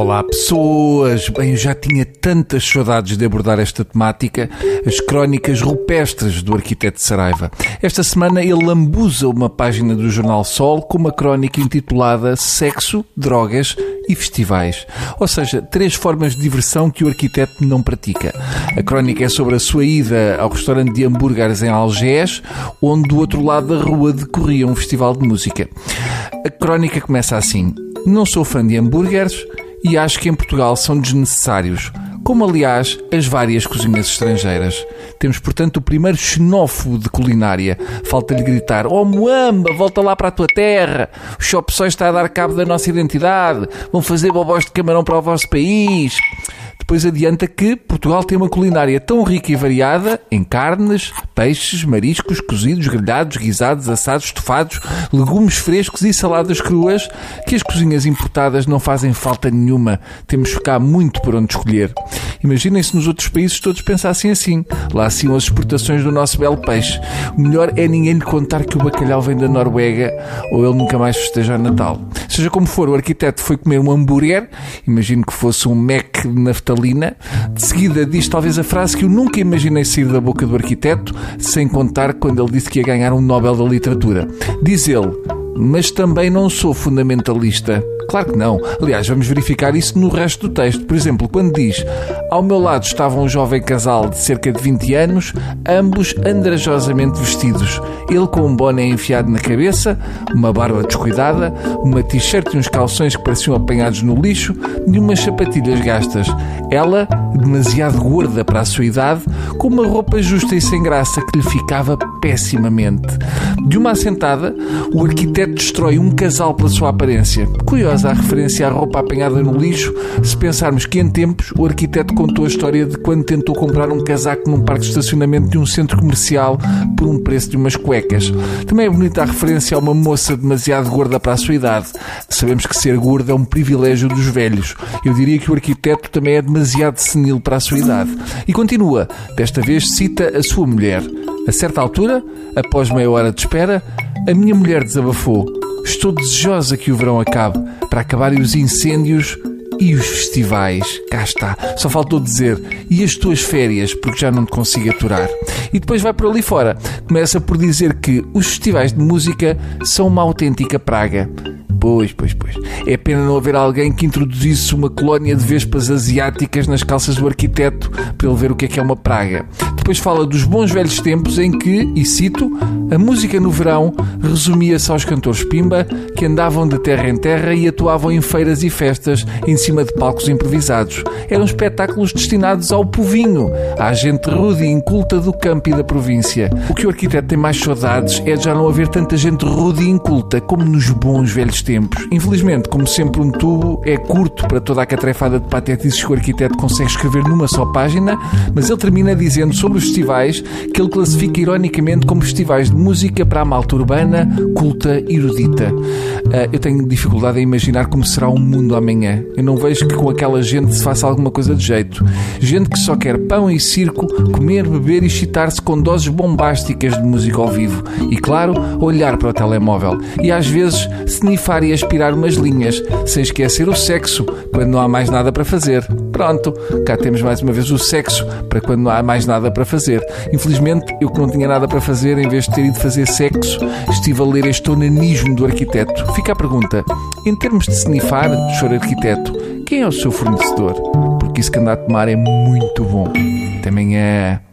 Olá pessoas! Bem, eu já tinha tantas saudades de abordar esta temática, as crónicas rupestres do arquiteto Saraiva. Esta semana ele lambuza uma página do Jornal Sol com uma crónica intitulada Sexo, Drogas e Festivais. Ou seja, três formas de diversão que o arquiteto não pratica. A crónica é sobre a sua ida ao restaurante de hambúrgueres em Algés, onde do outro lado da rua decorria um festival de música. A crónica começa assim. Não sou fã de hambúrgueres, e acho que em Portugal são desnecessários, como aliás as várias cozinhas estrangeiras. Temos, portanto, o primeiro xenófobo de culinária. Falta-lhe gritar: Oh Moamba, volta lá para a tua terra! O Shop só está a dar cabo da nossa identidade. Vão fazer bobós de camarão para o vosso país. Depois adianta que Portugal tem uma culinária tão rica e variada em carnes, peixes, mariscos, cozidos, grelhados, guisados, assados, estofados, legumes frescos e saladas cruas que as cozinhas importadas não fazem falta nenhuma. Temos cá muito por onde escolher. Imaginem se nos outros países todos pensassem assim. Lá sim as exportações do nosso belo peixe. O melhor é ninguém lhe contar que o bacalhau vem da Noruega ou ele nunca mais festeja Natal. Seja como for, o arquiteto foi comer um hambúrguer, imagino que fosse um Mac de naftalina de seguida diz talvez a frase que eu nunca imaginei sair da boca do arquiteto, sem contar quando ele disse que ia ganhar um Nobel da Literatura. Diz ele, mas também não sou fundamentalista. Claro que não. Aliás, vamos verificar isso no resto do texto. Por exemplo, quando diz: Ao meu lado estava um jovem casal de cerca de 20 anos, ambos andrajosamente vestidos. Ele com um boné enfiado na cabeça, uma barba descuidada, uma t-shirt e uns calções que pareciam apanhados no lixo e umas sapatilhas gastas. Ela, demasiado gorda para a sua idade, com uma roupa justa e sem graça que lhe ficava pessimamente. De uma assentada, o arquiteto destrói um casal pela sua aparência. Curiosa a referência à roupa apanhada no lixo, se pensarmos que em tempos o arquiteto contou a história de quando tentou comprar um casaco num parque de estacionamento de um centro comercial por um preço de umas cuecas. Também é bonita a referência a uma moça demasiado gorda para a sua idade. Sabemos que ser gorda é um privilégio dos velhos. Eu diria que o arquiteto também é demasiado senil para a sua idade. E continua, desta vez cita a sua mulher. A certa altura, após meia hora de espera, a minha mulher desabafou. Estou desejosa que o verão acabe, para acabarem os incêndios e os festivais. Cá está. Só faltou dizer. E as tuas férias, porque já não te consigo aturar. E depois vai por ali fora. Começa por dizer que os festivais de música são uma autêntica praga. Pois, pois, pois. É pena não haver alguém que introduzisse uma colónia de vespas asiáticas nas calças do arquiteto para ele ver o que é que é uma praga. Depois fala dos bons velhos tempos em que, e cito, a música no verão resumia-se aos cantores pimba que andavam de terra em terra e atuavam em feiras e festas em cima de palcos improvisados. Eram espetáculos destinados ao povinho, à gente rude e inculta do campo e da província. O que o arquiteto tem mais saudades é de já não haver tanta gente rude e inculta como nos bons velhos tempos. Infelizmente, como sempre, um tubo é curto para toda a catrefada de patetices que o arquiteto consegue escrever numa só página, mas ele termina dizendo sobre os festivais que ele classifica ironicamente como festivais de música para a malta urbana, culta erudita. Uh, eu tenho dificuldade em imaginar como será o mundo amanhã. Eu não vejo que com aquela gente se faça alguma coisa de jeito. Gente que só quer pão e circo, comer, beber e excitar-se com doses bombásticas de música ao vivo. E claro, olhar para o telemóvel. E às vezes snifar e aspirar umas linhas, sem esquecer o sexo, quando não há mais nada para fazer. Pronto, cá temos mais uma vez o sexo, para quando não há mais nada para fazer. Infelizmente, eu que não tinha nada para fazer, em vez de ter ido fazer sexo, estive a ler este onanismo do arquiteto. Fica a pergunta: em termos de snifar, senhor arquiteto, quem é o seu fornecedor? Porque isso que anda a tomar é muito bom. Até amanhã.